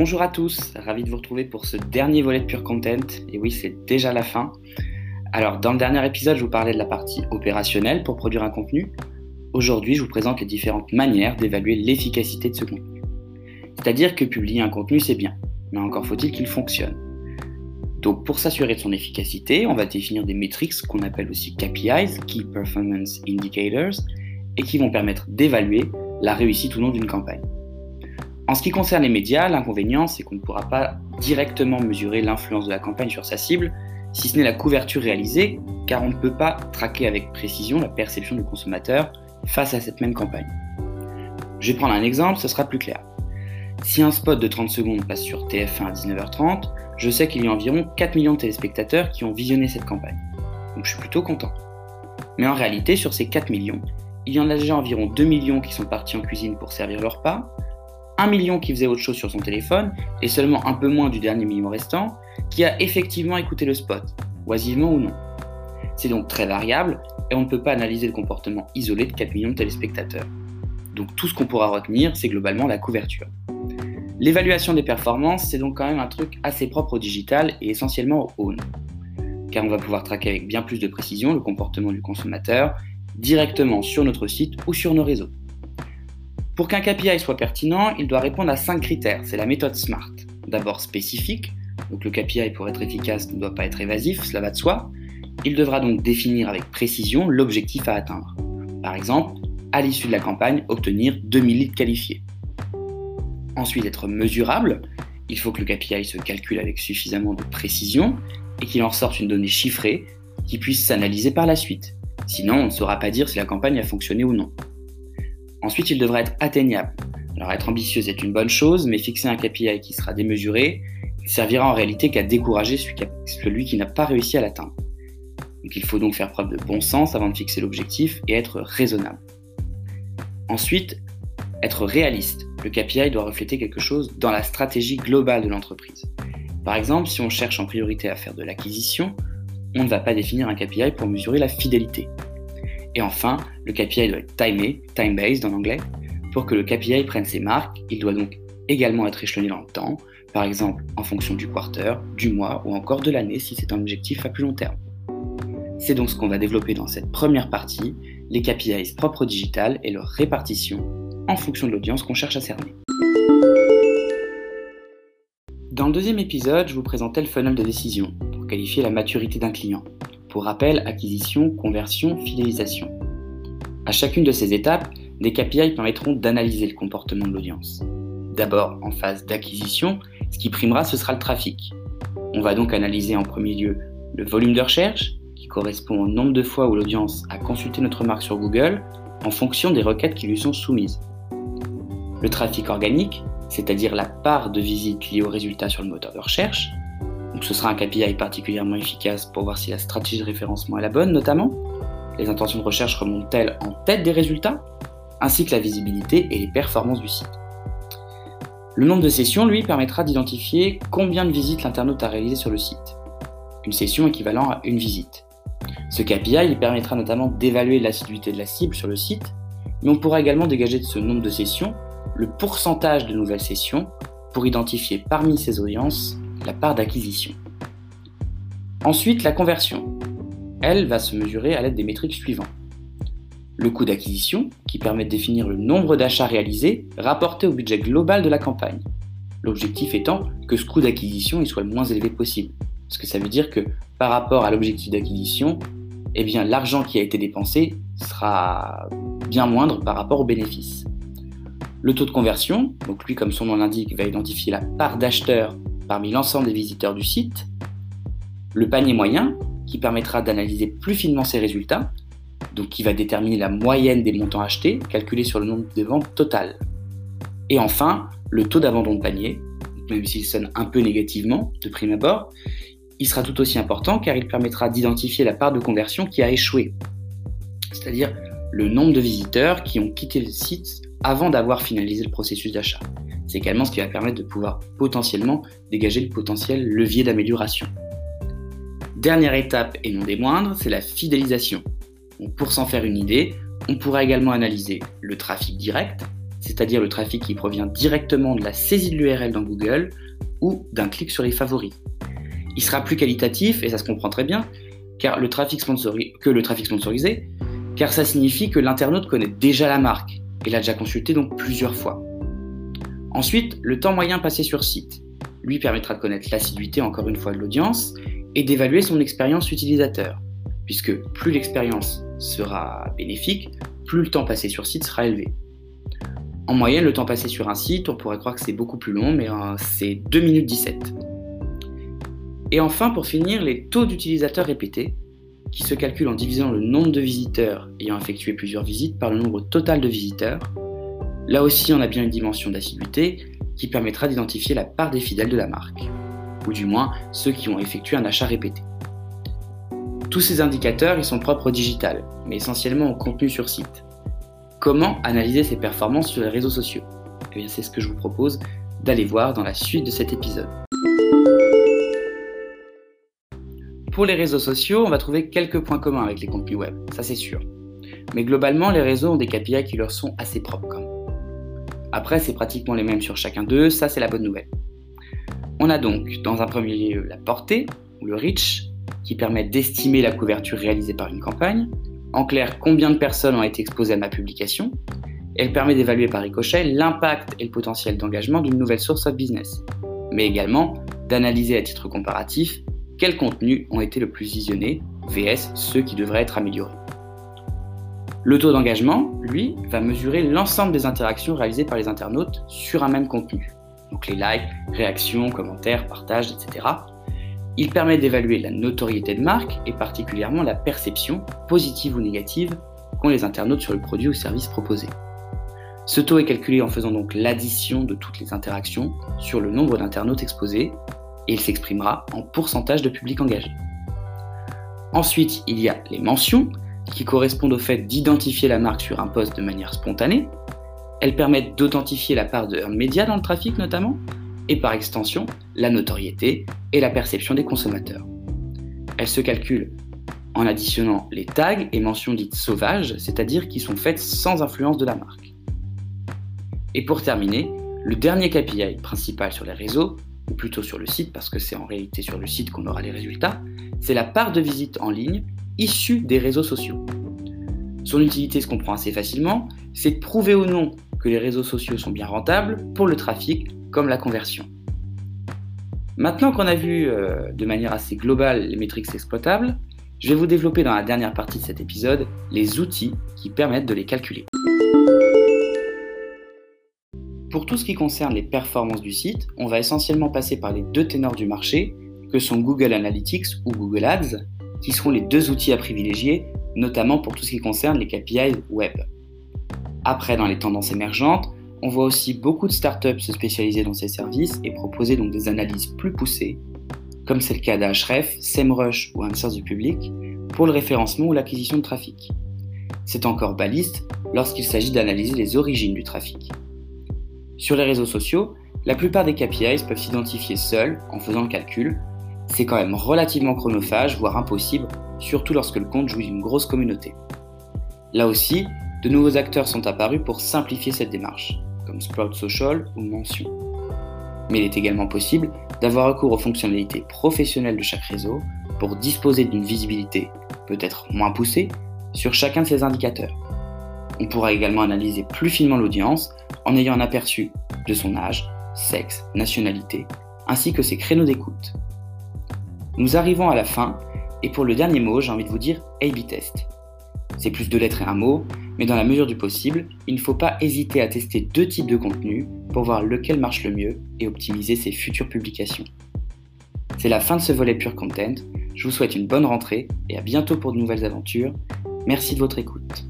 Bonjour à tous, ravi de vous retrouver pour ce dernier volet de Pure Content. Et oui, c'est déjà la fin. Alors, dans le dernier épisode, je vous parlais de la partie opérationnelle pour produire un contenu. Aujourd'hui, je vous présente les différentes manières d'évaluer l'efficacité de ce contenu. C'est-à-dire que publier un contenu, c'est bien, mais encore faut-il qu'il fonctionne. Donc, pour s'assurer de son efficacité, on va définir des métriques qu'on appelle aussi KPIs, Key Performance Indicators, et qui vont permettre d'évaluer la réussite ou non d'une campagne. En ce qui concerne les médias, l'inconvénient, c'est qu'on ne pourra pas directement mesurer l'influence de la campagne sur sa cible, si ce n'est la couverture réalisée, car on ne peut pas traquer avec précision la perception du consommateur face à cette même campagne. Je vais prendre un exemple, ce sera plus clair. Si un spot de 30 secondes passe sur TF1 à 19h30, je sais qu'il y a environ 4 millions de téléspectateurs qui ont visionné cette campagne. Donc je suis plutôt content. Mais en réalité, sur ces 4 millions, il y en a déjà environ 2 millions qui sont partis en cuisine pour servir leur repas, 1 million qui faisait autre chose sur son téléphone, et seulement un peu moins du dernier million restant qui a effectivement écouté le spot, oisivement ou non. C'est donc très variable, et on ne peut pas analyser le comportement isolé de 4 millions de téléspectateurs. Donc tout ce qu'on pourra retenir, c'est globalement la couverture. L'évaluation des performances, c'est donc quand même un truc assez propre au digital et essentiellement au own. Car on va pouvoir traquer avec bien plus de précision le comportement du consommateur directement sur notre site ou sur nos réseaux. Pour qu'un KPI soit pertinent, il doit répondre à 5 critères. C'est la méthode SMART. D'abord spécifique, donc le KPI pour être efficace ne doit pas être évasif, cela va de soi. Il devra donc définir avec précision l'objectif à atteindre. Par exemple, à l'issue de la campagne, obtenir 2000 litres qualifiés. Ensuite, être mesurable. Il faut que le KPI se calcule avec suffisamment de précision et qu'il en ressorte une donnée chiffrée qui puisse s'analyser par la suite. Sinon, on ne saura pas dire si la campagne a fonctionné ou non. Ensuite, il devra être atteignable. Alors être ambitieux est une bonne chose, mais fixer un KPI qui sera démesuré servira en réalité qu'à décourager celui qui n'a pas réussi à l'atteindre. Donc il faut donc faire preuve de bon sens avant de fixer l'objectif et être raisonnable. Ensuite, être réaliste. Le KPI doit refléter quelque chose dans la stratégie globale de l'entreprise. Par exemple, si on cherche en priorité à faire de l'acquisition, on ne va pas définir un KPI pour mesurer la fidélité. Et enfin, le KPI doit être timé, time-based en anglais. Pour que le KPI prenne ses marques, il doit donc également être échelonné dans le temps, par exemple en fonction du quarter, du mois ou encore de l'année si c'est un objectif à plus long terme. C'est donc ce qu'on va développer dans cette première partie, les KPIs propres digital et leur répartition en fonction de l'audience qu'on cherche à cerner. Dans le deuxième épisode, je vous présentais le funnel de décision pour qualifier la maturité d'un client. Pour rappel, acquisition, conversion, fidélisation. À chacune de ces étapes, des KPI permettront d'analyser le comportement de l'audience. D'abord, en phase d'acquisition, ce qui primera, ce sera le trafic. On va donc analyser en premier lieu le volume de recherche, qui correspond au nombre de fois où l'audience a consulté notre marque sur Google en fonction des requêtes qui lui sont soumises. Le trafic organique, c'est-à-dire la part de visites liées aux résultats sur le moteur de recherche, ce sera un KPI particulièrement efficace pour voir si la stratégie de référencement est la bonne notamment. Les intentions de recherche remontent-elles en tête des résultats ainsi que la visibilité et les performances du site? Le nombre de sessions, lui, permettra d'identifier combien de visites l'internaute a réalisées sur le site. Une session équivalent à une visite. Ce KPI permettra notamment d'évaluer l'assiduité de la cible sur le site, mais on pourra également dégager de ce nombre de sessions le pourcentage de nouvelles sessions pour identifier parmi ces audiences la part d'acquisition. Ensuite, la conversion. Elle va se mesurer à l'aide des métriques suivantes. Le coût d'acquisition, qui permet de définir le nombre d'achats réalisés rapporté au budget global de la campagne. L'objectif étant que ce coût d'acquisition soit le moins élevé possible. Parce que ça veut dire que par rapport à l'objectif d'acquisition, eh l'argent qui a été dépensé sera bien moindre par rapport au bénéfice. Le taux de conversion, donc lui comme son nom l'indique, va identifier la part d'acheteurs parmi l'ensemble des visiteurs du site, le panier moyen, qui permettra d'analyser plus finement ces résultats, donc qui va déterminer la moyenne des montants achetés, calculé sur le nombre de ventes totales. Et enfin, le taux d'abandon de panier, même s'il sonne un peu négativement de prime abord, il sera tout aussi important car il permettra d'identifier la part de conversion qui a échoué, c'est-à-dire le nombre de visiteurs qui ont quitté le site avant d'avoir finalisé le processus d'achat. C'est également ce qui va permettre de pouvoir potentiellement dégager le potentiel levier d'amélioration. Dernière étape et non des moindres, c'est la fidélisation. pour s'en faire une idée, on pourra également analyser le trafic direct, c'est-à-dire le trafic qui provient directement de la saisie de l'URL dans Google ou d'un clic sur les favoris. Il sera plus qualitatif, et ça se comprend très bien, car le trafic que le trafic sponsorisé, car ça signifie que l'internaute connaît déjà la marque et l'a déjà consulté donc plusieurs fois. Ensuite, le temps moyen passé sur site lui permettra de connaître l'assiduité encore une fois de l'audience et d'évaluer son expérience utilisateur, puisque plus l'expérience sera bénéfique, plus le temps passé sur site sera élevé. En moyenne, le temps passé sur un site, on pourrait croire que c'est beaucoup plus long, mais euh, c'est 2 minutes 17. Et enfin, pour finir, les taux d'utilisateurs répétés, qui se calculent en divisant le nombre de visiteurs ayant effectué plusieurs visites par le nombre total de visiteurs. Là aussi, on a bien une dimension d'assiduité qui permettra d'identifier la part des fidèles de la marque, ou du moins ceux qui ont effectué un achat répété. Tous ces indicateurs, ils sont propres au digital, mais essentiellement au contenu sur site. Comment analyser ces performances sur les réseaux sociaux? Eh bien, c'est ce que je vous propose d'aller voir dans la suite de cet épisode. Pour les réseaux sociaux, on va trouver quelques points communs avec les contenus web, ça c'est sûr. Mais globalement, les réseaux ont des KPI qui leur sont assez propres quand même. Après, c'est pratiquement les mêmes sur chacun d'eux, ça c'est la bonne nouvelle. On a donc, dans un premier lieu, la portée, ou le reach, qui permet d'estimer la couverture réalisée par une campagne. En clair, combien de personnes ont été exposées à ma publication. Elle permet d'évaluer par ricochet l'impact et le potentiel d'engagement d'une nouvelle source of business, mais également d'analyser à titre comparatif quels contenus ont été le plus visionnés, VS ceux qui devraient être améliorés. Le taux d'engagement, lui, va mesurer l'ensemble des interactions réalisées par les internautes sur un même contenu. Donc les likes, réactions, commentaires, partages, etc. Il permet d'évaluer la notoriété de marque et particulièrement la perception, positive ou négative, qu'ont les internautes sur le produit ou service proposé. Ce taux est calculé en faisant donc l'addition de toutes les interactions sur le nombre d'internautes exposés et il s'exprimera en pourcentage de public engagé. Ensuite, il y a les mentions qui correspondent au fait d'identifier la marque sur un poste de manière spontanée. Elles permettent d'authentifier la part de média dans le trafic notamment, et par extension la notoriété et la perception des consommateurs. Elle se calcule en additionnant les tags et mentions dites sauvages, c'est-à-dire qui sont faites sans influence de la marque. Et pour terminer, le dernier KPI principal sur les réseaux, ou plutôt sur le site, parce que c'est en réalité sur le site qu'on aura les résultats, c'est la part de visite en ligne issue des réseaux sociaux. Son utilité se comprend assez facilement, c'est de prouver ou non que les réseaux sociaux sont bien rentables pour le trafic comme la conversion. Maintenant qu'on a vu euh, de manière assez globale les métriques exploitables, je vais vous développer dans la dernière partie de cet épisode les outils qui permettent de les calculer. Pour tout ce qui concerne les performances du site, on va essentiellement passer par les deux ténors du marché, que sont Google Analytics ou Google Ads, qui seront les deux outils à privilégier, notamment pour tout ce qui concerne les KPI web. Après, dans les tendances émergentes, on voit aussi beaucoup de startups se spécialiser dans ces services et proposer donc des analyses plus poussées, comme c'est le cas d'Ahref, SEMrush ou Answers du public, pour le référencement ou l'acquisition de trafic. C'est encore baliste lorsqu'il s'agit d'analyser les origines du trafic. Sur les réseaux sociaux, la plupart des KPIs peuvent s'identifier seuls en faisant le calcul. C'est quand même relativement chronophage, voire impossible, surtout lorsque le compte joue d'une grosse communauté. Là aussi, de nouveaux acteurs sont apparus pour simplifier cette démarche comme Sprout Social ou Mention. Mais il est également possible d'avoir recours aux fonctionnalités professionnelles de chaque réseau pour disposer d'une visibilité peut-être moins poussée sur chacun de ces indicateurs. On pourra également analyser plus finement l'audience en ayant un aperçu de son âge, sexe, nationalité, ainsi que ses créneaux d'écoute. Nous arrivons à la fin, et pour le dernier mot, j'ai envie de vous dire A-B test. C'est plus de lettres et un mot, mais dans la mesure du possible, il ne faut pas hésiter à tester deux types de contenus pour voir lequel marche le mieux et optimiser ses futures publications. C'est la fin de ce volet Pure Content. Je vous souhaite une bonne rentrée et à bientôt pour de nouvelles aventures. Merci de votre écoute.